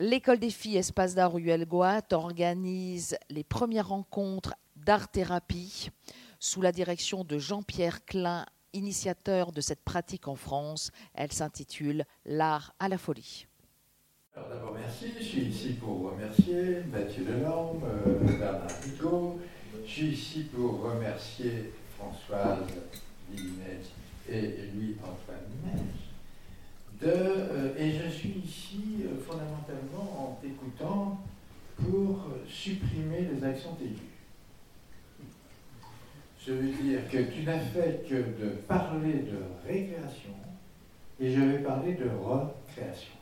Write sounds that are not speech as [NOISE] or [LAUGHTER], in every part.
l'école des filles Espace d'art Ruelle Goat organise les premières rencontres d'art-thérapie sous la direction de Jean-Pierre Klein, initiateur de cette pratique en France. Elle s'intitule L'art à la folie. Alors d'abord merci, je suis ici pour remercier Mathieu Delorme, euh, Bernard Rigaud, je suis ici pour remercier Françoise Linet et Louis-Antoine Euh, et je suis ici euh, fondamentalement en t'écoutant pour supprimer les accents aigus. Je veux dire que tu n'as fait que de parler de récréation et je vais parler de recréation.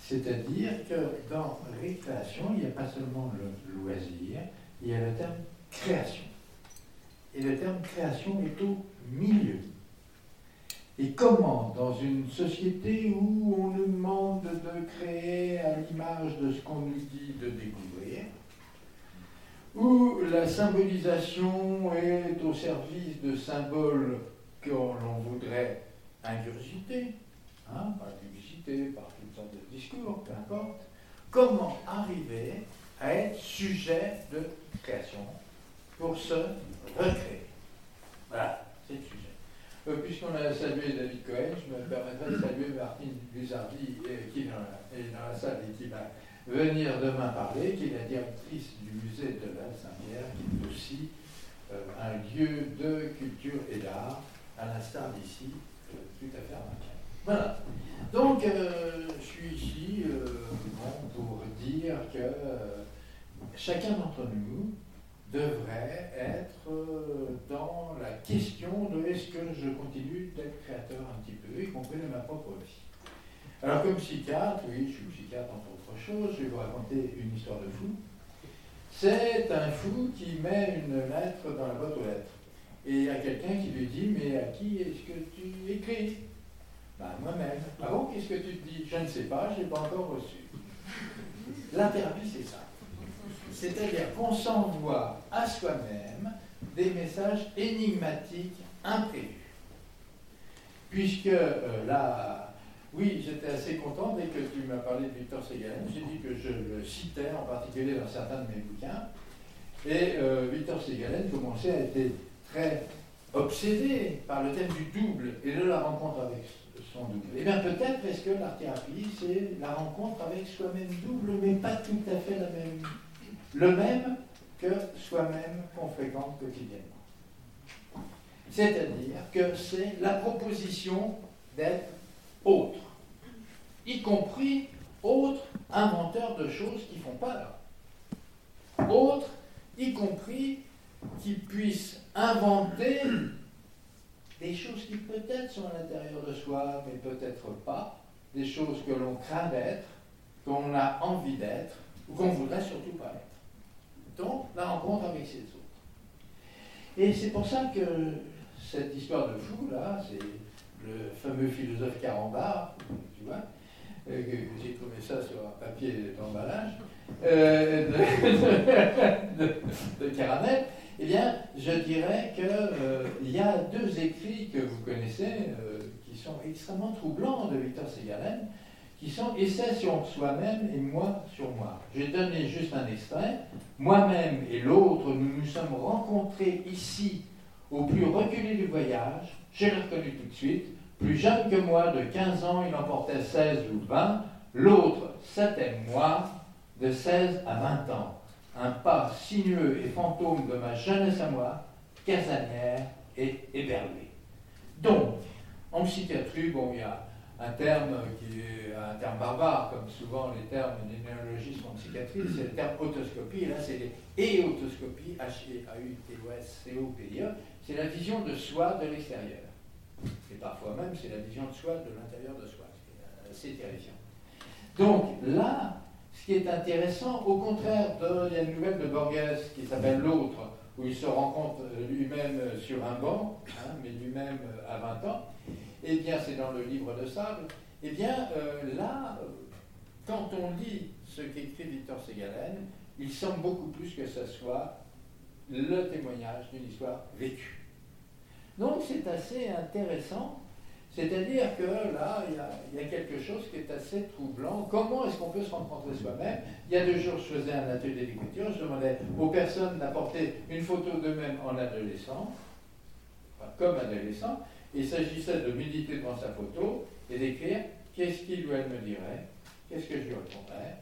C'est-à-dire que dans récréation, il n'y a pas seulement le loisir, il y a le terme création. Et le terme création est au milieu. Et comment, dans une société où on nous demande de créer à l'image de ce qu'on nous dit de découvrir, où la symbolisation est au service de symboles que l'on voudrait ingurgiter, hein, par publicité, par toutes sortes de discours, peu importe, comment arriver à être sujet de création pour se recréer? Voilà, c'est le sujet. Euh, puisqu'on a salué David Cohen, je me permettrai de saluer Martine Luzardi, euh, qui est dans, la, salle et qui va venir demain parler, qui est la directrice du musée de la Saint-Pierre, qui est aussi euh, un lieu de culture et d'art, à l'instar d'ici, tout à fait remarquable. Voilà. Donc, je suis ici pour dire que chacun d'entre nous devrait être euh, dans la question de est-ce que je continue d'être créateur un petit peu, y compris de ma propre vie. Alors comme psychiatre, oui, je suis psychiatre entre autres choses, je vais vous raconter une histoire de fou. C'est un fou qui met une lettre dans la boîte aux lettres. Et il y a quelqu'un qui lui dit, mais à qui est-ce que tu écris? Ben moi-même. Ah bon, qu'est-ce que tu te dis? Je ne sais pas, je n'ai pas encore reçu. La thérapie, c'est ça c'est-à-dire qu'on s'envoie à soi-même des messages énigmatiques imprévus. Puisque euh, là, oui, j'étais assez content dès que tu m'as parlé de Victor Ségalen, j'ai dit que je le citais en particulier dans certains de mes bouquins, et euh, Victor Ségalen commençait à être très obsédé par le thème du double et de la rencontre avec son double. Eh bien peut-être est-ce que l'art-thérapie, c'est la rencontre avec soi-même double, mais pas tout à fait la même le même que soi-même qu'on fréquente quotidiennement. C'est-à-dire que c'est la proposition d'être autre, y compris autre inventeur de choses qui font peur, autre, y compris qui puisse inventer des choses qui peut-être sont à l'intérieur de soi, mais peut-être pas, des choses que l'on craint d'être, qu'on a envie d'être, ou qu'on voudrait surtout pas être la rencontre avec ces autres. Et c'est pour ça que cette histoire de fou, là, c'est le fameux philosophe Carambar, tu vois, euh, j'ai trouvé ça sur un papier d'emballage euh, de, caramel, eh bien, je dirais qu'il euh, y a deux écrits que vous connaissez qui sont extrêmement troublants de Victor Ségalen qui sont essais sur soi-même et moi sur moi. J'ai donné juste un extrait. Moi-même et l'autre, nous nous sommes rencontrés ici, au plus reculé du voyage. J'ai reconnu tout de suite. Plus jeune que moi, de 15 ans, il en portait 16 ou 20. L'autre, c'était moi, de 16 à 20 ans. Un pas sinueux et fantôme de ma jeunesse à moi, casanière et éberlé. Donc, en psychiatrie, bon, il y a un terme qui un terme barbare, comme souvent les termes des néologismes en psychiatrie, c'est le terme autoscopie, et là c'est les éautoscopies, H-A-U-T-O-S-C-O-P-I-E, c'est la vision de soi de l'extérieur. Et parfois même c'est la vision de soi de l'intérieur de soi, c'est assez terrifiant. Donc là, ce qui est intéressant, au contraire, de, il y a une nouvelle de Borges qui s'appelle L'autre, où il se rencontre lui-même sur un banc, hein, mais lui-même à 20 ans, eh bien c'est dans le livre de Sable, eh bien euh, là, quand on lit ce qu'écrit Victor Ségalen, il semble beaucoup plus que ce soit le témoignage d'une histoire vécue. Donc c'est assez intéressant, C'est-à-dire que là, il y, a, quelque chose qui est assez troublant. Comment est-ce qu'on peut se rencontrer soi-même? Il y a deux jours, je faisais un atelier d'écriture, je demandais aux personnes d'apporter une photo d'eux-mêmes en adolescent, comme adolescent. Il s'agissait de méditer devant sa photo et d'écrire qu'est-ce qu'il ou elle me dirait, qu'est-ce que je lui répondrais,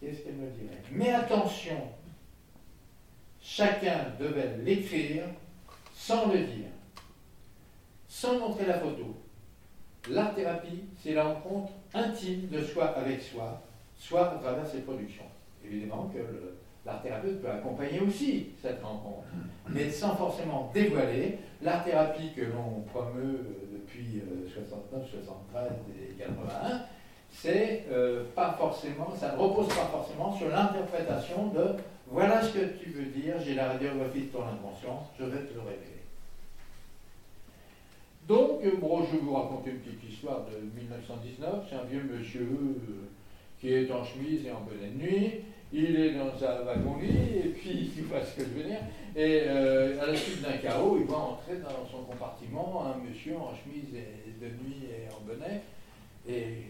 qu'est-ce qu'elle me dirait. Mais attention, chacun devait l'écrire sans le dire, sans montrer la photo. L'art-thérapie, c'est la rencontre intime de soi avec soi, soit à travers ses productions. Évidemment que l'art-thérapeute peut accompagner aussi cette rencontre, mais sans forcément dévoiler. L'art-thérapie que l'on promeut euh, depuis 69, euh, 73 et 81, c'est euh, pas forcément, ça ne repose pas forcément sur l'interprétation de voilà ce que tu veux dire, j'ai la radiographie de ton inconscient, je vais te le révéler. Donc, bon, je vais vous raconter une petite histoire de 1919. C'est un vieux monsieur euh, qui est en chemise et en bonnet de nuit. Il est dans un wagon-lit, et puis, il voit ce que je veux dire. Et euh, à la suite d'un chaos, il voit entrer dans son compartiment un monsieur en chemise de nuit et en bonnet. Et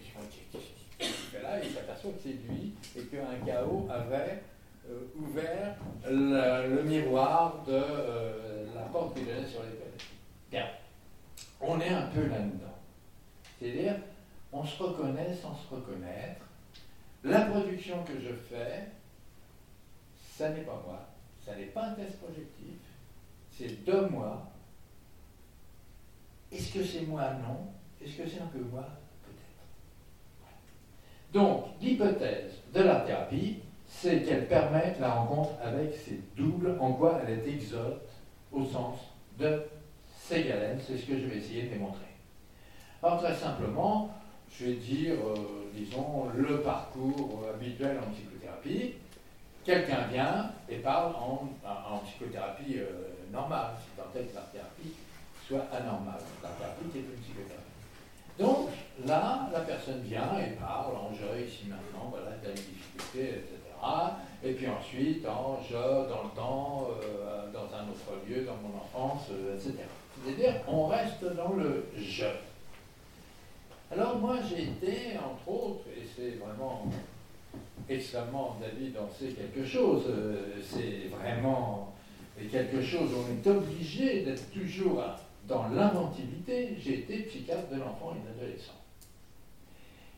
qu'est-ce qu'il fait là Il s'aperçoit que c'est lui et qu'un chaos avait euh, ouvert le, miroir de la porte qui donnait sur les toilettes. Bien on est un peu là-dedans. C'est-à-dire, on se reconnaît sans se reconnaître. La production que je fais, ça n'est pas moi, ça n'est pas un test projectif, c'est de moi. Est-ce que c'est moi? Non. Est-ce que c'est un peu moi? Peut-être. Donc, l'hypothèse de la thérapie, c'est qu'elle permet la rencontre avec ses doubles, en quoi elle est exote au sens de c'est galène, c'est ce que je vais essayer de démontrer. Alors très simplement, je vais dire, euh, disons, le parcours habituel en psychothérapie. Quelqu'un vient et parle en, psychothérapie euh, normale, si tant est que la thérapie soit anormale. Thérapie qui est une psychothérapie. Donc là, la personne vient et parle en je, ici, maintenant, voilà, telle difficulté, etc. Et puis ensuite en je, dans le temps, euh, dans un autre lieu, dans mon enfance, etc. C'est-à-dire, on reste dans le je. Alors moi, j'ai été, entre autres, et c'est vraiment extrêmement, David en sait quelque chose, euh, c'est vraiment quelque chose, on est obligé d'être toujours dans l'inventivité. J'ai été psychiatre de l'enfant et de l'adolescent.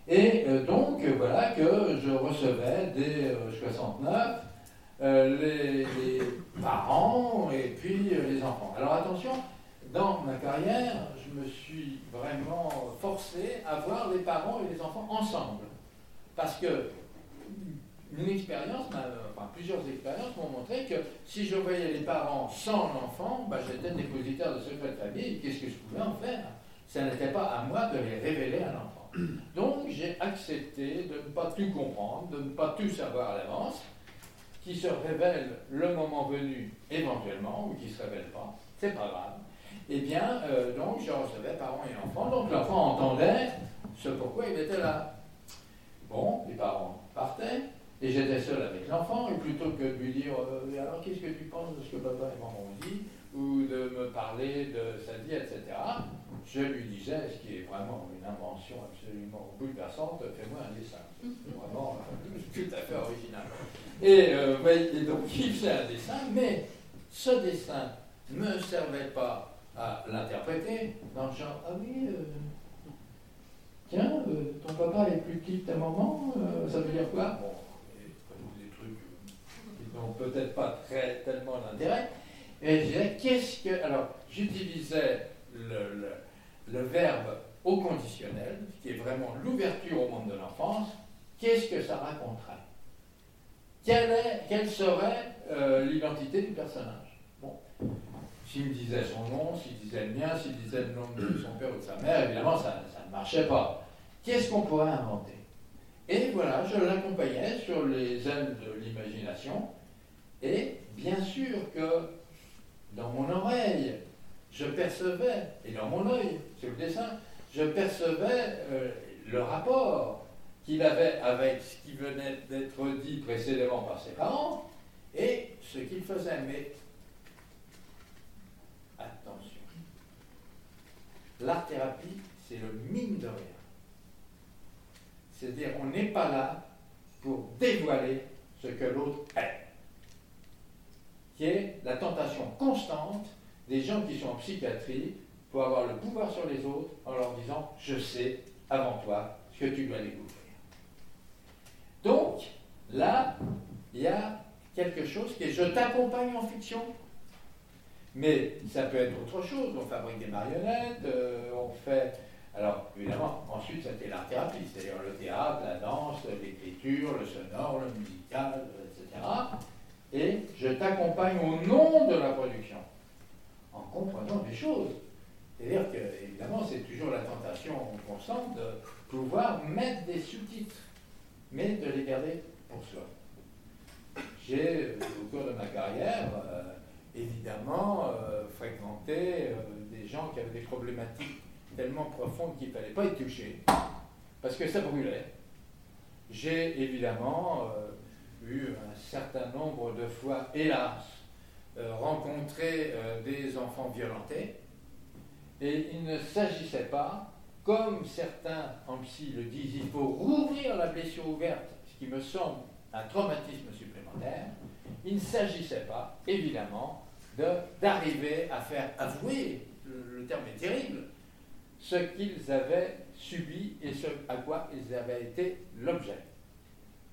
Et euh, donc, voilà que je recevais dès 69 euh, les, parents et puis les enfants. Alors attention, dans ma carrière, je me suis vraiment forcé à voir les parents et les enfants ensemble. Parce que plusieurs expériences m'ont montré que si je voyais les parents sans l'enfant, bah, j'étais dépositaire de secret de famille. Qu'est-ce que je pouvais en faire? Ce n'était pas à moi de les révéler à l'enfant. Donc j'ai accepté de ne pas tout comprendre, de ne pas tout savoir à l'avance, qui se révèle le moment venu éventuellement, ou qui ne se révèle pas. C'est pas grave eh bien, euh, donc, je recevais parents et enfants. Donc, l'enfant entendait ce pourquoi il était là. Bon, les parents partaient, et j'étais seul avec l'enfant, et plutôt que de lui dire euh, Alors, qu'est-ce que tu penses de ce que papa et maman ont dit ou de me parler de sa vie, etc., je lui disais, ce qui est vraiment une invention absolument bouleversante, fais-moi un dessin. Vraiment euh, tout à fait original. Et, et donc, il faisait un dessin, mais ce dessin ne servait pas à l'interpréter dans le genre Ah oui, euh, tiens, euh, ton papa est plus petit que ta maman, euh, ça veut dire quoi? Bon, des trucs qui n'ont peut-être pas très tellement d'intérêt. Et je disais Qu'est-ce que. Alors, j'utilisais le, le, verbe au conditionnel, qui est vraiment l'ouverture au monde de l'enfance. Qu'est-ce que ça raconterait? Quelle, quelle serait l'identité du personnage? Bon, s'il disait son nom, s'il disait le mien, s'il disait le nom de son père ou de sa mère, évidemment, ça, ne marchait pas. Qu'est-ce qu'on pourrait inventer? Et voilà, je l'accompagnais sur les ailes de l'imagination. Et bien sûr que dans mon oreille, je percevais, et dans mon œil, c'est le dessin, je percevais euh, le rapport qu'il avait avec ce qui venait d'être dit précédemment par ses parents et ce qu'il faisait. L'art-thérapie, c'est le mine de rien. C'est-à-dire, on n'est pas là pour dévoiler ce que l'autre est, qui est la tentation constante des gens qui sont en psychiatrie pour avoir le pouvoir sur les autres en leur disant je sais avant toi ce que tu dois découvrir. Donc, là, il y a quelque chose qui est je t'accompagne en fiction. Mais ça peut être autre chose. On fabrique des marionnettes, euh, on fait. Alors, évidemment, ensuite, c'était l'art-thérapie, c'est-à-dire le théâtre, la danse, l'écriture, le sonore, le musical, etc. Et je t'accompagne au nom de la production, en comprenant des choses. C'est-à-dire que, évidemment, c'est toujours la tentation constante de pouvoir mettre des sous-titres, mais de les garder pour soi. J'ai, au cours de ma carrière, euh, évidemment, euh, fréquenté euh, des gens qui avaient des problématiques tellement profondes qu'il ne fallait pas y toucher, parce que ça brûlait. J'ai évidemment eu un certain nombre de fois, hélas, rencontré des enfants violentés, et il ne s'agissait pas, comme certains en psy le disent, il faut rouvrir la blessure ouverte, ce qui me semble un traumatisme supplémentaire. Il ne s'agissait pas, évidemment, d'arriver à faire avouer, le, terme est terrible, ce qu'ils avaient subi et ce à quoi ils avaient été l'objet.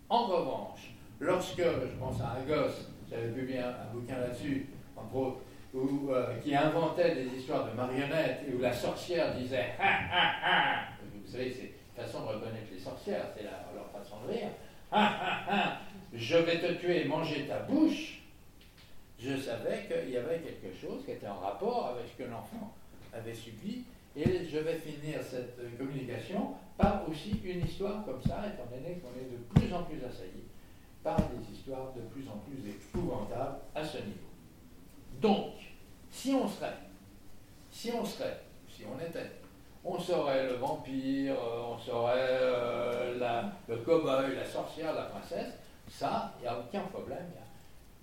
En revanche, lorsque, je pense à un gosse, j'avais publié un, un bouquin là-dessus, entre autres, euh, qui inventait des histoires de marionnettes et où la sorcière disait ha ha ha. Vous savez, c'est façon de reconnaître les sorcières, c'est leur façon de rire. Ha ha ha. Je vais te tuer et manger ta bouche. Je savais qu'il y avait quelque chose qui était en rapport avec ce que l'enfant avait subi. Et je vais finir cette communication par aussi une histoire comme ça, étant donné qu'on est de plus en plus assailli par des histoires de plus en plus épouvantables à ce niveau. Donc, si on serait, si on serait, si on était, on serait le vampire, euh, on serait euh, le cow-boy, la sorcière, la princesse, ça, il n'y a aucun problème.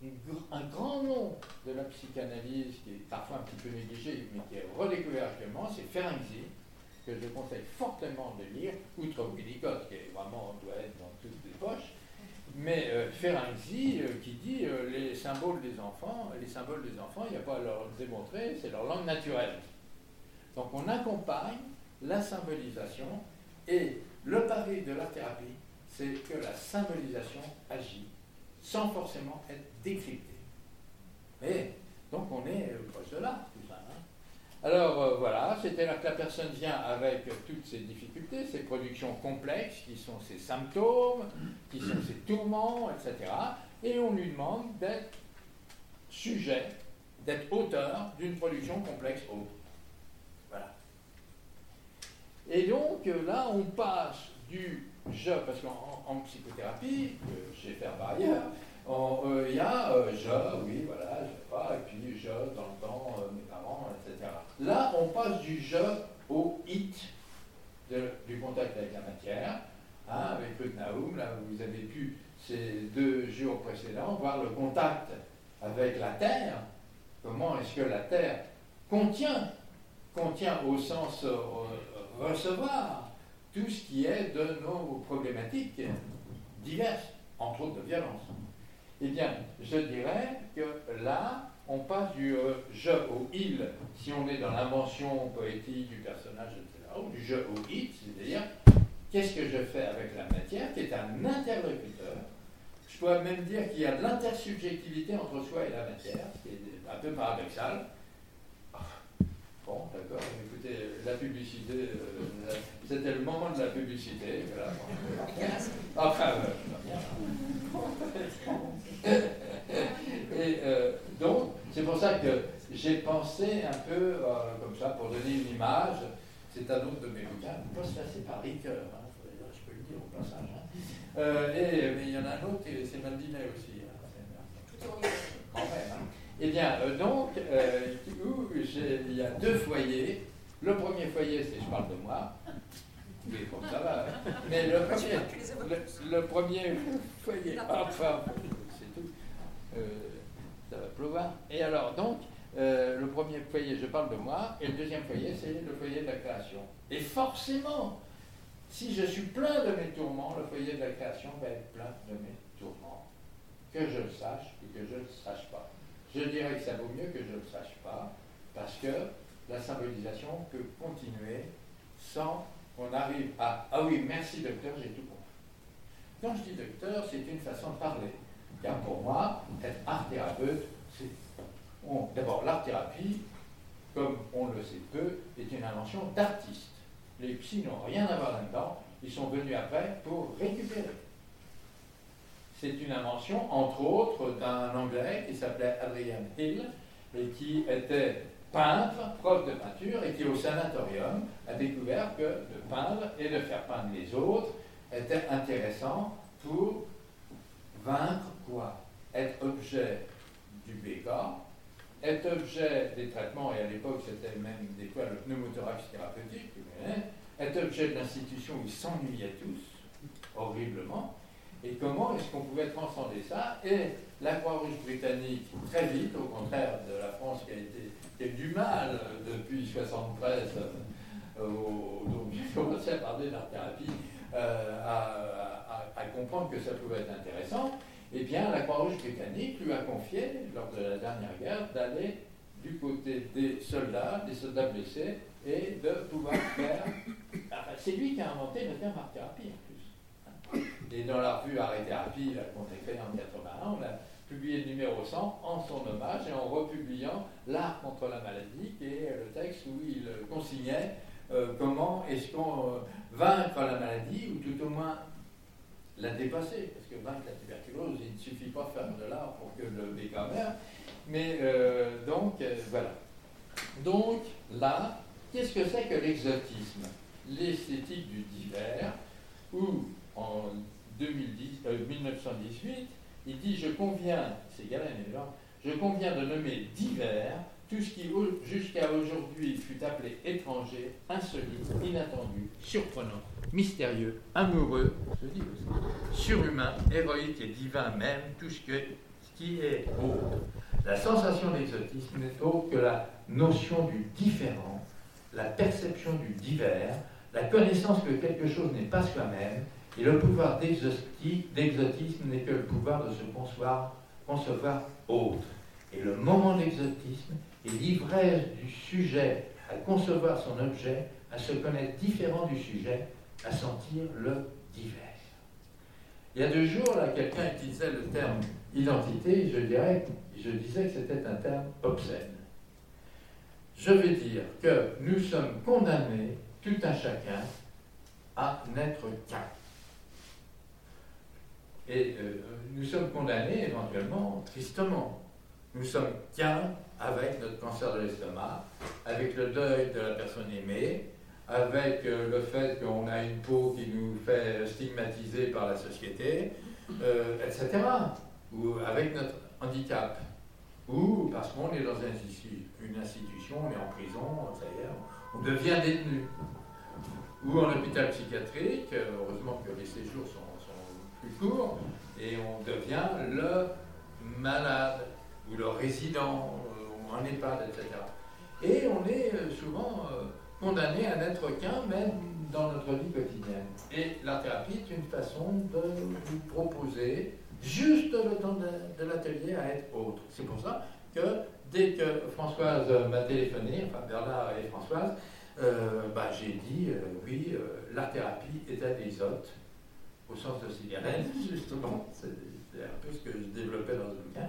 Il y a un grand nom de la psychanalyse qui est parfois un petit peu négligé, mais qui est redécouvert actuellement, c'est Ferenczi, que je conseille fortement de lire, outre Winnicott, qui est vraiment doit être dans toutes les poches, mais euh, Ferenczi euh, qui dit euh, les symboles des enfants, les symboles des enfants, il n'y a pas à leur démontrer, c'est leur langue naturelle. Donc on accompagne la symbolisation et le pari de la thérapie, c'est que la symbolisation agit sans forcément être décryptée. Et donc on est proche de là. Alors euh, voilà, là que la personne vient avec toutes ses difficultés, ses productions complexes, qui sont ses symptômes, qui sont ses tourments, etc. Et on lui demande d'être sujet, d'être auteur d'une production complexe autre. Voilà. Et donc là, on passe du je, parce qu'en psychothérapie, que je vais faire par ailleurs, euh, il y a euh, je, oui, voilà, je sais pas, et puis je dans le temps, mes parents, etc. Là, on passe du je au it du contact avec la matière. Hein, avec le Naoum, là, vous avez pu, ces deux jours précédents, voir le contact avec la Terre. Comment est-ce que la Terre contient, contient au sens euh, recevoir tout ce qui est de nos problématiques diverses, entre autres de violence. Eh bien, je dirais que là, on passe du euh, je au il, si on est dans l'invention poétique du personnage, etc., ou du je au it, c'est-à-dire qu'est-ce que je fais avec la matière, qui est un interlocuteur. Je pourrais même dire qu'il y a de l'intersubjectivité entre soi et la matière, ce qui est un peu paradoxal. Bon, d'accord, écoutez, la publicité, euh, c'était le moment de la publicité. Voilà. Enfin, euh, Et euh, donc, c'est pour ça que j'ai pensé un peu euh, comme ça, pour donner une image. C'est un autre de mes bouquins, pas se passer par Ricoeur, hein, je peux le dire au passage. Hein. Euh, et mais il y en a un autre, c'est Mandinet aussi. Hein, quand même. Eh bien, donc, il y a deux foyers. Le premier foyer, c'est je parle de moi. Oui, bon, ça va. Mais le premier, le, le premier foyer, enfin, c'est tout. Euh, ça va pleuvoir. Et alors, donc, euh, le premier foyer, je parle de moi, et le deuxième foyer, c'est le foyer de la création. Et forcément, si je suis plein de mes tourments, le foyer de la création va être plein de mes tourments. Que je le sache ou que je ne le sache pas. Je dirais que ça vaut mieux que je ne le sache pas, parce que la symbolisation peut continuer sans qu'on arrive à Ah oui, merci docteur, j'ai tout compris. Quand je dis docteur, c'est une façon de parler. Car pour moi, être art thérapeute, c'est. D'abord, l'art-thérapie, comme on le sait peu, est une invention d'artistes. Les psys n'ont rien à voir là-dedans, ils sont venus après pour récupérer. C'est une invention, entre autres, d'un Anglais qui s'appelait Adrian Hill et qui était peintre, prof de peinture, et qui au sanatorium a découvert que de peindre et de faire peindre les autres était intéressant pour vaincre quoi? Être objet du BK, être objet des traitements, et à l'époque c'était même des fois le pneumothorax thérapeutique, être objet de l'institution où ils s'ennuyaient tous, horriblement, et comment est-ce qu'on pouvait transcender ça Et la Croix-Rouge britannique, très vite, au contraire de la France qui a, été, eu du mal depuis 1973, euh, donc [LAUGHS] j'ai commencé à parler d'art-thérapie, euh, à, comprendre que ça pouvait être intéressant, eh bien la Croix-Rouge britannique lui a confié, lors de la dernière guerre, d'aller du côté des soldats, des soldats blessés, et de pouvoir faire... c'est lui qui a inventé le terme art-thérapie et dans la revue Arrêt Thérapie, qu'on a créée en 81, on a publié le numéro 100 en son hommage et en republiant L'art contre la maladie, qui est le texte où il consignait euh, comment est-ce qu'on euh, vaincre la maladie, ou tout au moins la dépasser, parce que vaincre la tuberculose, il ne suffit pas de faire de l'art pour que le béca Mais euh, donc, voilà. Donc, là, qu'est-ce que c'est que l'exotisme? L'esthétique du divers, où en 2010, 1918, euh, il dit Je conviens, c'est Galen je conviens de nommer divers tout ce qui jusqu'à aujourd'hui fut appelé étranger, insolite, inattendu, surprenant, mystérieux, amoureux, aussi, surhumain, héroïque et divin même, tout ce, qui est autre. La sensation d'exotisme n'est autre que la notion du différent, la perception du divers, la connaissance que quelque chose n'est pas soi-même et le pouvoir d'exotisme n'est que le pouvoir de se concevoir, autre. Et le moment d'exotisme est l'ivresse du sujet à concevoir son objet, à se connaître différent du sujet, à sentir le divers. Il y a deux jours, là, quelqu'un utilisait le terme identité, je, dirais, je disais que c'était un terme obscène. Je veux dire que nous sommes condamnés, tout un chacun, à n'être qu'un. Et euh, nous sommes condamnés éventuellement, tristement. Nous sommes qu'un avec notre cancer de l'estomac, avec le deuil de la personne aimée, avec euh, le fait qu'on a une peau qui nous fait stigmatiser par la société, euh, etc. Ou avec notre handicap. Ou parce qu'on est dans une institution, on est en prison, ça on devient détenu. Ou en hôpital psychiatrique, heureusement que les séjours sont court, et on devient le malade ou le résident ou un EHPAD, etc. Et on est euh, souvent euh, condamné à n'être qu'un, même dans notre vie quotidienne. Et la thérapie est une façon de vous proposer juste le temps de, l'atelier à être autre. C'est pour ça que dès que Françoise m'a téléphoné, enfin Bernard et Françoise, euh, bah, j'ai dit oui, la thérapie est hôtes au sens de cigarette, [LAUGHS] justement. C'est un peu ce que je développais dans le bouquin,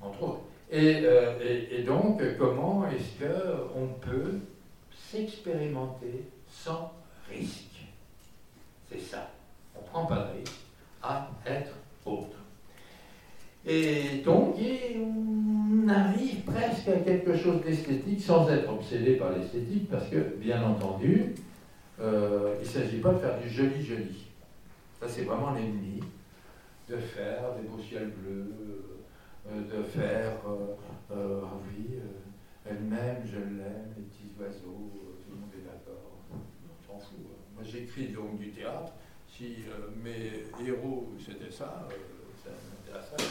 entre autres. Euh, et, et, donc, comment est-ce qu'on peut s'expérimenter sans risque? C'est ça. On ne prend pas de risque à être autre. Et donc, on arrive presque à quelque chose d'esthétique sans être obsédé par l'esthétique, parce que, bien entendu, euh, il ne s'agit pas de faire du joli-joli. Ça, c'est vraiment l'ennemi de faire des beaux ciels bleus, euh, de faire, euh, euh, ah oui, elle-même, je l'aime, les petits oiseaux, tout le monde est d'accord. On s'en fout. Moi, j'écris donc du théâtre. Si mes héros, c'était ça, ça m'intéresse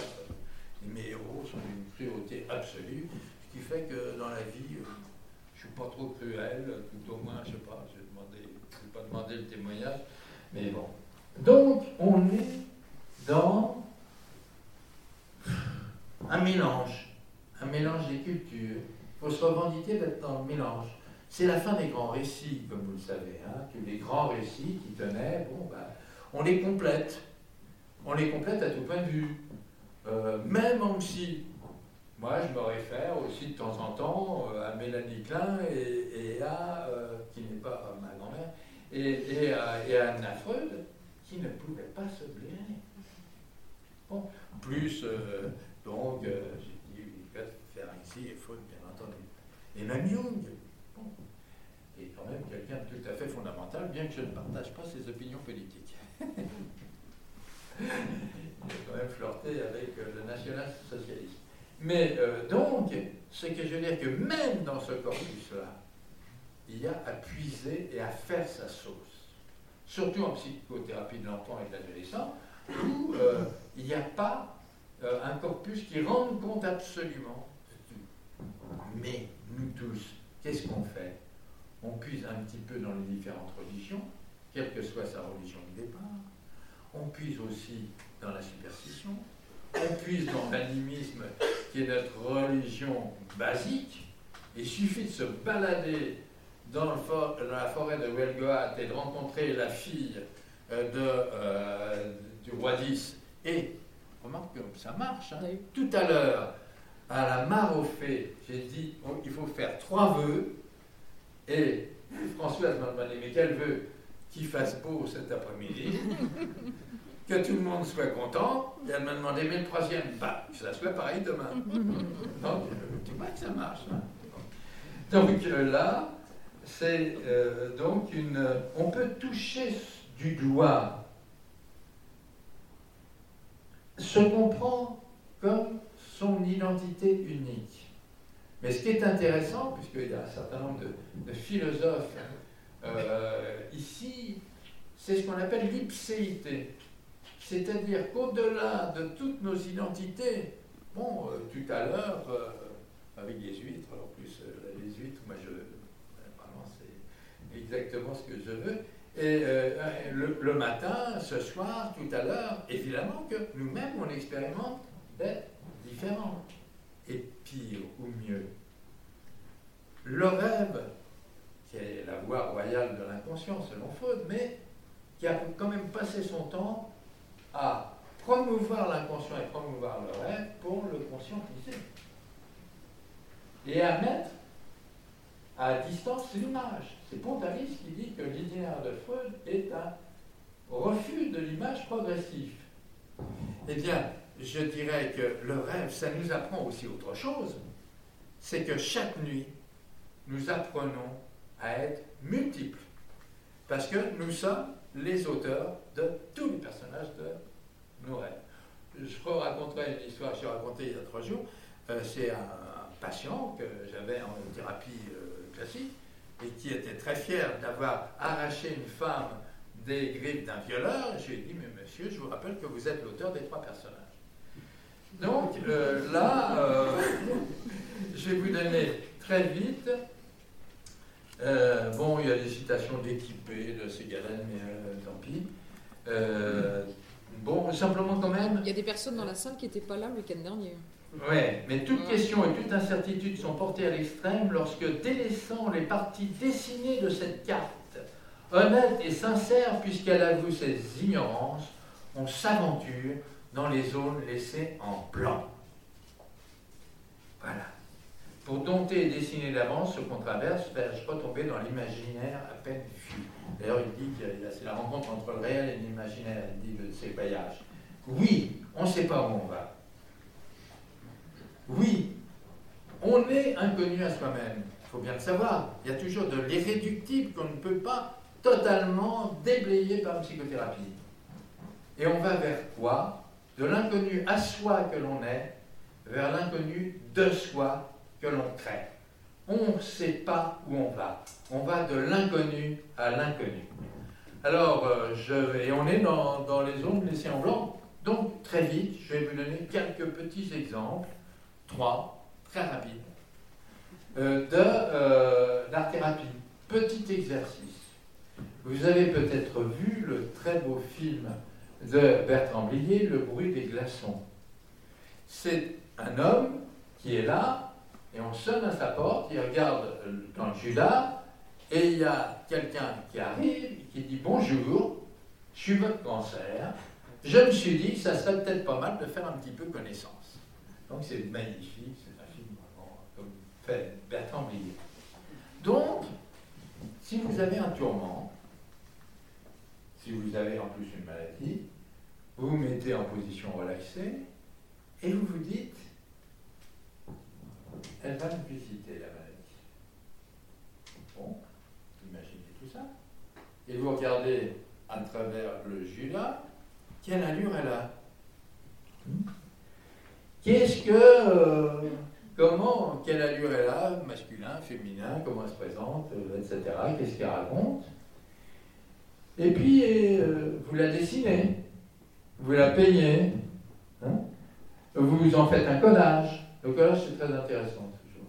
Mes héros sont d'une cruauté absolue. Ce qui fait que dans la vie, je ne suis pas trop cruel, tout au moins, je ne sais pas, je ne vais pas demander le témoignage, mais bon. Donc, on est dans un mélange, un mélange des cultures. Il faut se revendiquer d'être dans le mélange. C'est la fin des grands récits, comme vous le savez. Hein, que les grands récits qui tenaient, bon, ben, on les complète. On les complète à tout point de vue. Euh, même si, moi je me réfère aussi de temps en temps euh, à Mélanie Klein et, à, euh, qui n'est pas ma grand-mère, et, à, Anna Freud, qui ne pouvaient pas se blairer. Bon, plus, donc, j'ai dit, faire ici et Freud, bien entendu. Et même Jung, est quand même quelqu'un de tout à fait fondamental, bien que je ne partage pas ses opinions politiques. [LAUGHS] Il a quand même flirté avec euh, le national-socialisme. Mais euh, donc, ce que je veux dire que même dans ce corpus-là, il y a à puiser et à faire sa sauce. Surtout en psychothérapie de l'enfant et de l'adolescent, où euh, il n'y a pas un corpus qui rende compte absolument. Mais nous tous, qu'est-ce qu'on fait? On puise un petit peu dans les différentes religions, quelle que soit sa religion de départ. On puise aussi dans la superstition, on puise dans l'animisme qui est notre religion basique. Il suffit de se balader dans, la forêt de Welgoat et de rencontrer la fille euh, de, euh, du roi 10. Et remarque que ça marche. Hein. Tout à l'heure, à la mare aux fées, j'ai dit oh, il faut faire trois vœux. Et Françoise m'a demandé mais quel vœu Qu'il fasse beau cet après-midi. [LAUGHS] que tout le monde soit content. Et elle m'a demandé, mais le troisième, bah, que ça soit pareil demain. [LAUGHS] Donc, tu vois que ça marche. Hein. donc euh, là, c'est euh, donc une. On peut toucher du doigt ce qu'on prend comme son identité unique. Mais ce qui est intéressant, puisqu'il y a un certain nombre de, philosophes euh, ici, c'est ce qu'on appelle l'ipséité. C'est-à-dire qu'au-delà de toutes nos identités, bon, euh, tout à l'heure, avec les huîtres, en plus, les huîtres, moi, je, exactement ce que je veux. Et le, matin, ce soir, tout à l'heure, évidemment que nous-mêmes, on expérimente d'être différents. Et pire ou mieux, le rêve, qui est la voie royale de l'inconscient selon Freud, mais qui a quand même passé son temps à promouvoir l'inconscient et promouvoir le rêve pour le conscientiser. Et à mettre à distance l'image. C'est Pontalis qui dit que l'itinéraire de Freud est un refus de l'image progressive. Eh bien, je dirais que le rêve, ça nous apprend aussi autre chose. C'est que chaque nuit, nous apprenons à être multiples. Parce que nous sommes les auteurs de tous les personnages de nos rêves. Je raconterai une histoire que j'ai racontée il y a trois jours. Euh, c'est un, patient que j'avais en thérapie euh, classique et qui était très fier d'avoir arraché une femme des griffes d'un violeur. Je lui ai dit, mais monsieur, je vous rappelle que vous êtes l'auteur des trois personnages. Donc euh, là, je vais vous donner très vite euh, bon, il y a des citations d'équipés de Ségalen, mais euh, tant pis. Euh, bon, simplement quand même. Il y a des personnes dans la salle qui n'étaient pas là le week-end dernier. Oui, mais toute question et toute incertitude sont portées à l'extrême lorsque, délaissant les parties dessinées de cette carte, honnête et sincère puisqu'elle avoue ses ignorances, on s'aventure dans les zones laissées en blanc. Voilà. Pour dompter et dessiner d'avance ce qu'on traverse, vais-je retomber dans l'imaginaire à peine D'ailleurs, il dit que c'est la rencontre entre le réel et l'imaginaire, il dit de ces voyages. Oui, on ne sait pas où on va. Oui, on est inconnu à soi-même. Il faut bien le savoir. Il y a toujours de l'irréductible qu'on ne peut pas totalement déblayer par une psychothérapie. Et on va vers quoi? De l'inconnu à soi que l'on est, vers l'inconnu de soi que l'on crée. On ne sait pas où on va. On va de l'inconnu à l'inconnu. Alors, euh, je, et on est dans, dans les zones laissées en blanc. Donc, très vite, je vais vous donner quelques petits exemples, trois, très rapides, euh, de euh, l'art-thérapie. Petit exercice. Vous avez peut-être vu le très beau film de Bertrand Blier, Le bruit des glaçons. C'est un homme qui est là, et on sonne à sa porte, il regarde dans le Judas, et il y a quelqu'un qui arrive, qui dit Bonjour, je suis votre cancer. Je me suis dit ça serait peut-être pas mal de faire un petit peu connaissance. Donc c'est magnifique, c'est un film vraiment comme fait Bertrand Blier. Donc, si vous avez un tourment, si vous avez en plus une maladie, vous vous mettez en position relaxée et vous vous dites, elle va me visiter la maladie. Bon, imaginez tout ça. Et vous regardez à travers le Judas, quelle allure elle a hmm? Qu'est-ce que. Euh, comment, quelle allure elle a, masculin, féminin, comment elle se présente, euh, etc. Qu'est-ce qu'elle raconte? Et puis, euh, vous la dessinez, vous la peignez, hein? Vous en faites un collage. Le collage, c'est très intéressant toujours.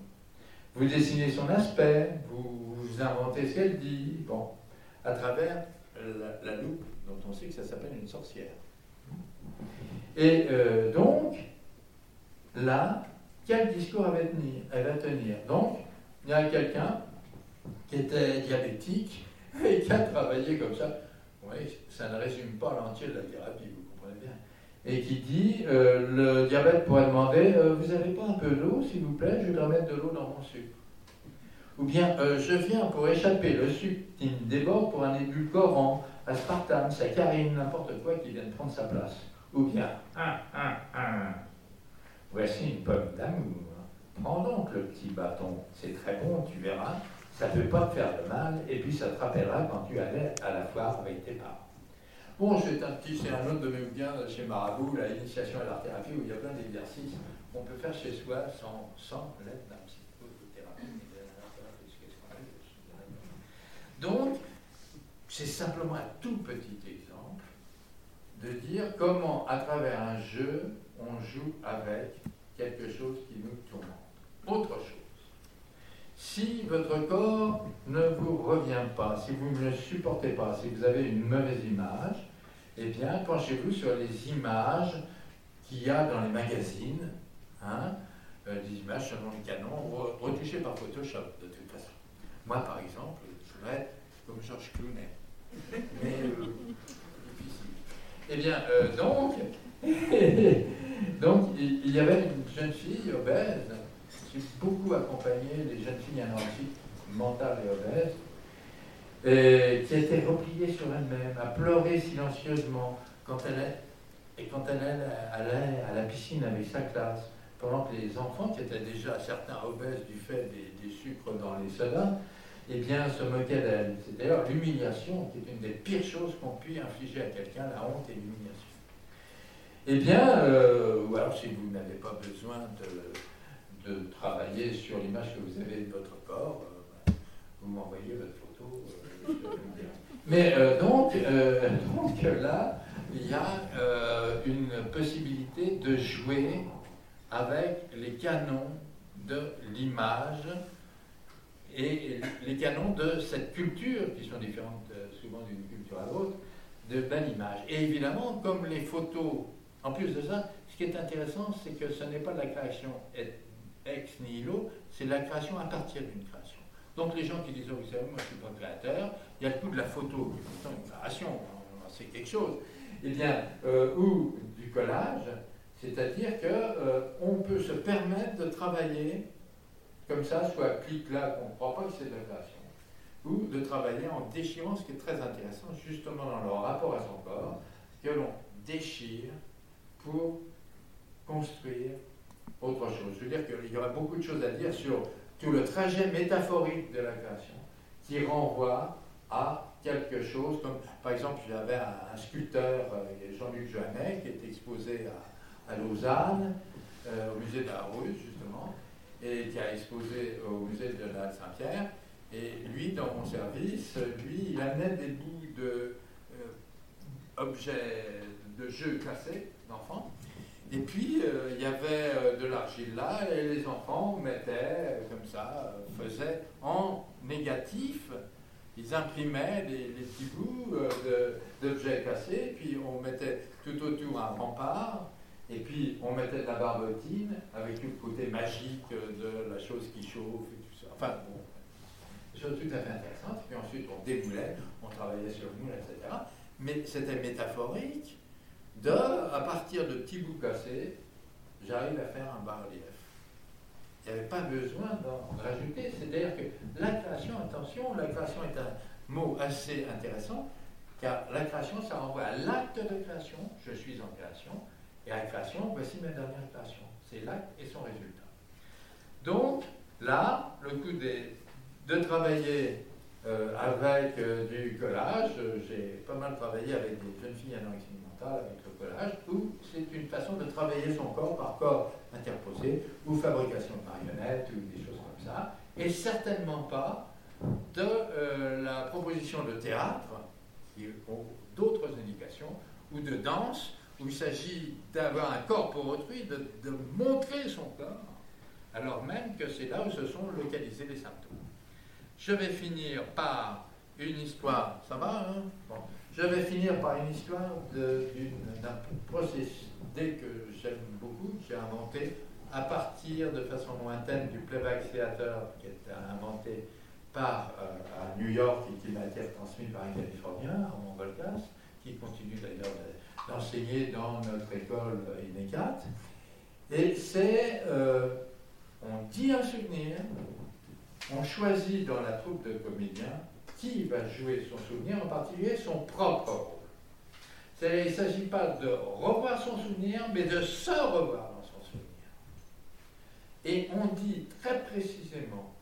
Vous dessinez son aspect, vous, inventez ce qu'elle dit, bon, à travers la, loupe, dont on sait que ça s'appelle une sorcière. Et donc, là, quel discours elle va tenir, elle va tenir Donc, il y a quelqu'un qui était diabétique [LAUGHS] et qui a travaillé comme ça. Oui, ça ne résume pas l'entier de la thérapie, vous comprenez bien. Et qui dit, euh, le diabète pourrait demander, euh, vous n'avez pas un peu d'eau, s'il vous plaît, je vais mettre de l'eau dans mon sucre. Ou bien, je viens pour échapper le sucre qui me déborde pour un édulcorant aspartame, saccharine, n'importe quoi qui vienne prendre sa place. Ou bien, un, un, un. Voici une pomme d'amour. Prends donc le petit bâton, c'est très bon, tu verras, ça ne peut pas te faire de mal, et puis ça te rappellera quand tu allais à la foire avec tes parents. Bon, c'est un petit, c'est un autre de mes bouquins chez Marabout, la initiation à l'art-thérapie, où il y a plein d'exercices qu'on peut faire chez soi sans, sans l'aide d'un psychothérapeute. Donc, c'est simplement un tout petit exemple de dire comment, à travers un jeu, on joue avec quelque chose qui nous tourmente. Autre chose, si votre corps ne vous revient pas, si vous ne le supportez pas, si vous avez une mauvaise image, eh bien, penchez-vous sur les images qu'il y a dans les magazines, hein, euh, des images selon le canon, retouchées par Photoshop, de toute façon. Moi, par exemple, je voudrais être comme Georges Clooney mais euh, [LAUGHS] difficile. Eh bien, euh, donc, [LAUGHS] donc, il y avait une jeune fille obèse. J'ai beaucoup accompagné les jeunes filles anorexiques mentales et obèses, qui était repliée sur elle-même, à pleurer silencieusement quand elle et quand elle allait à la piscine avec sa classe, pendant que les enfants, qui étaient déjà certains obèses du fait des, sucres dans les sodas, eh bien, se moquer d'elle. C'est d'ailleurs l'humiliation qui est une des pires choses qu'on puisse infliger à quelqu'un, la honte et l'humiliation. Eh bien, euh, ou alors si vous n'avez pas besoin de, travailler sur l'image que vous avez de votre corps, euh, vous m'envoyez votre photo. Euh, Mais donc, [LAUGHS] donc là, il y a une possibilité de jouer avec les canons de l'image et les canons de cette culture, qui sont différentes euh, souvent d'une culture à l'autre, de belle image. Et évidemment, comme les photos, en plus de ça, ce qui est intéressant, c'est que ce n'est pas de la création ex nihilo, c'est la création à partir d'une création. Donc les gens qui disent, oh, vous savez, moi je ne suis pas créateur, il y a le coup de la photo, qui une création, c'est quelque chose, eh bien, euh, ou du collage, c'est-à-dire qu'on euh, on peut se permettre de travailler comme ça, soit clic-là, qu'on ne croit pas que c'est de la création, ou de travailler en déchirant, ce qui est très intéressant, justement dans leur rapport à son corps, que l'on déchire pour construire autre chose. Je veux dire qu'il y aura beaucoup de choses à dire sur tout le trajet métaphorique de la création, qui renvoie à quelque chose, comme par exemple, j'avais un, un, sculpteur, euh, Jean-Luc Joannet, qui est exposé à, Lausanne, euh, au musée d'Arus, justement, et qui a exposé au musée de la Saint-Pierre. Et lui, dans mon service, lui, il amenait des bouts de euh, de jeux classés d'enfants. Et puis, euh, il y avait euh, de l'argile là, et les enfants mettaient euh, comme ça, faisaient en négatif, ils imprimaient des petits bouts d'objets cassés, puis on mettait tout autour un rempart, et puis on mettait de la barbotine avec le côté magique de la chose qui chauffe et tout ça. Enfin, bon, des choses tout à fait intéressantes. Puis ensuite, on démoulait, on travaillait sur le moule, etc. Mais c'était métaphorique de, à partir de petits bouts cassés, j'arrive à faire un bas-relief. Il n'y avait pas besoin d'en rajouter. C'est-à-dire que la création, attention, la création est un mot assez intéressant, car la création, ça renvoie à l'acte de création, je suis en création, et à la création, voici ma dernière création. C'est l'acte et son résultat. Donc, là, le coup de travailler euh, avec euh, du collage, euh, j'ai pas mal travaillé avec des jeunes filles anorexiques mentales avec le collage, où c'est une façon de travailler son corps par corps interposé, ou fabrication de marionnettes, ou des choses comme ça, et certainement pas de euh, la proposition de théâtre, qui ont d'autres indications, ou de danse, où il s'agit d'avoir un corps pour autrui, de, montrer son corps, alors même que c'est là où se sont localisés les symptômes. Je vais finir par une histoire, ça va hein? Je vais finir par une histoire d'un procédé que j'aime beaucoup, que j'ai inventé à partir de façon lointaine du playback theater qui est inventé par, euh, à New York et qui m'a été transmis par un Californien, Armand Volkas, qui continue d'ailleurs de- d'enseigner dans notre école INECAT. Et c'est, euh, on dit un souvenir, on choisit dans la troupe de comédiens qui va jouer son souvenir, en particulier son propre rôle. Il ne s'agit pas de revoir son souvenir, mais de se revoir dans son souvenir. Et on dit très précisément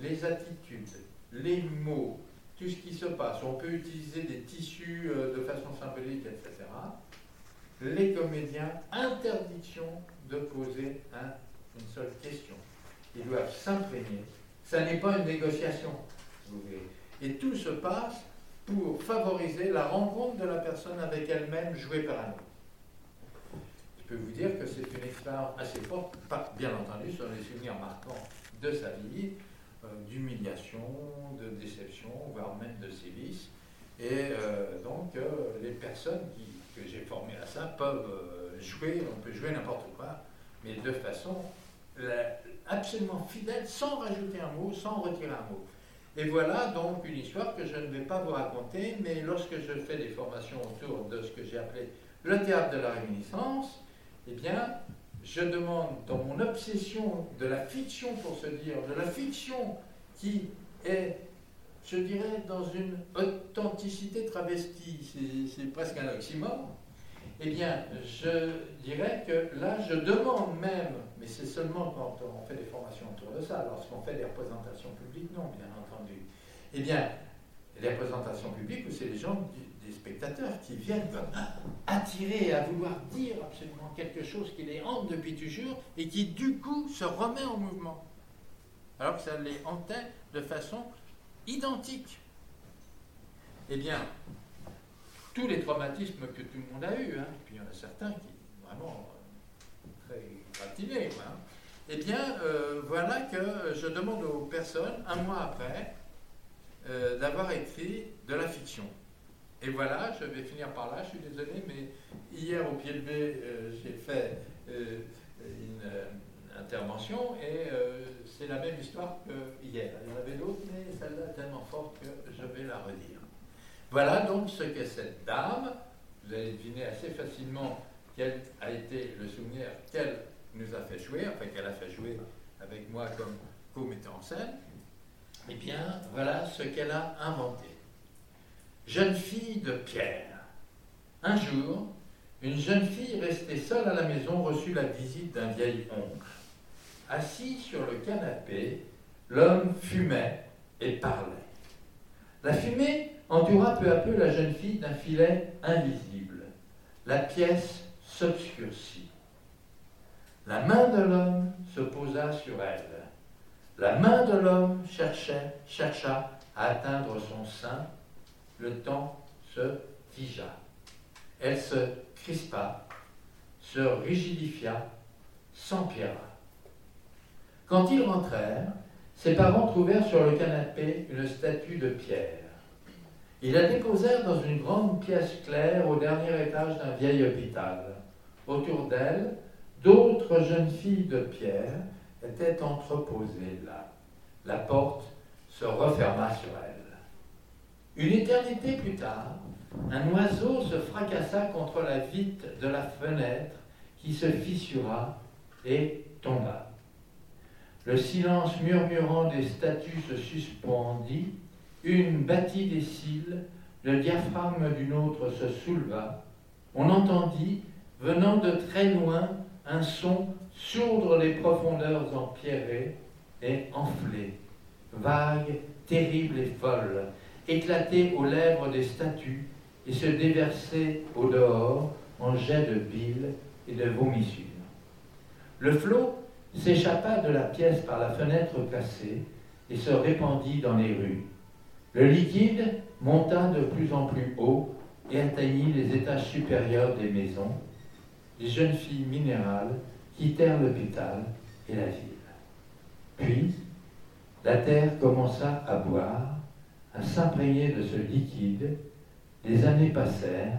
les attitudes, les mots, tout ce qui se passe. On peut utiliser des tissus euh, de façon symbolique, etc. Les comédiens, interdiction de poser un- une seule question. Ils doivent s'imprégner. Ça n'est pas une négociation, vous voulez. Et tout se passe pour favoriser la rencontre de la personne avec elle-même jouée par un autre. Je peux vous dire que c'est une expérience assez forte, bien entendu, sur les souvenirs marquants de sa vie, euh, d'humiliation, de déception, voire même de sévices. Et euh, donc, euh, les personnes que j'ai formées à ça peuvent jouer, on peut jouer n'importe quoi, mais de façon absolument fidèle, sans rajouter un mot, sans retirer un mot. Et voilà donc une histoire que je ne vais pas vous raconter, mais lorsque je fais des formations autour de ce que j'ai appelé le théâtre de la réminiscence, eh bien, je demande dans mon obsession de la fiction, pour se dire, de la fiction qui est, je dirais, dans une authenticité travestie, c'est- presque un oxymore, eh bien, je dirais que là, je demande même, mais c'est seulement quand on fait des formations autour de ça, lorsqu'on fait des représentations publiques, non, bien entendu. Eh bien, les représentations publiques, c'est les gens, des spectateurs qui viennent attirés à vouloir dire absolument quelque chose qui les hante depuis toujours et qui, du coup, se remet en mouvement. Alors que ça les hantait de façon identique. Eh bien, tous les traumatismes que tout le monde a eus, hein, puis il y en a certains qui vraiment euh, très gratinés, hein. eh bien, euh, voilà que je demande aux personnes, un mois après, euh, d'avoir écrit de la fiction. Et voilà, je vais finir par là, je suis désolé, mais hier au pied levé, j'ai fait une intervention et c'est la même histoire que hier. Il y en avait d'autres, mais celle-là est tellement forte que je vais la redire. Voilà donc ce qu'est cette dame. Vous allez deviner assez facilement quel a été le souvenir qu'elle nous a fait jouer, enfin qu'elle a fait jouer avec moi comme co-metteur en scène. Eh bien, voilà ce qu'elle a inventé. Jeune fille de Pierre. Un jour, une jeune fille restée seule à la maison reçut la visite d'un vieil oncle. Assis sur le canapé, l'homme fumait et parlait. La fumée entoura peu à peu la jeune fille d'un filet invisible. La pièce s'obscurcit. La main de l'homme se posa sur elle. La main de l'homme cherchait, chercha à atteindre son sein. Le temps se figea. Elle se crispa, se rigidifia, s'empira. Quand ils rentrèrent, ses parents trouvèrent sur le canapé une statue de pierre. Ils la déposèrent dans une grande pièce claire au dernier étage d'un vieil hôpital. Autour d'elle, d'autres jeunes filles de pierre étaient entreposées là. La porte se referma sur elle. Une éternité plus tard, un oiseau se fracassa contre la vitre de la fenêtre qui se fissura et tomba. Le silence murmurant des statues se suspendit, une battit des cils, le diaphragme d'une autre se souleva. On entendit, venant de très loin, un son sourdre les profondeurs empierrées et enflé, vague, terrible et folle, éclater aux lèvres des statues et se déverser au dehors en jets de bile et de vomissures. Le flot s'échappa de la pièce par la fenêtre cassée et se répandit dans les rues. Le liquide monta de plus en plus haut et atteignit les étages supérieurs des maisons. Les jeunes filles minérales quittèrent l'hôpital et la ville. Puis, la terre commença à boire, à s'imprégner de ce liquide. Les années passèrent,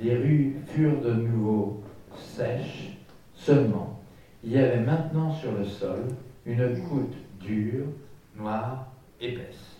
les rues furent de nouveau sèches, seulement il y avait maintenant sur le sol une croûte dure, noire, épaisse.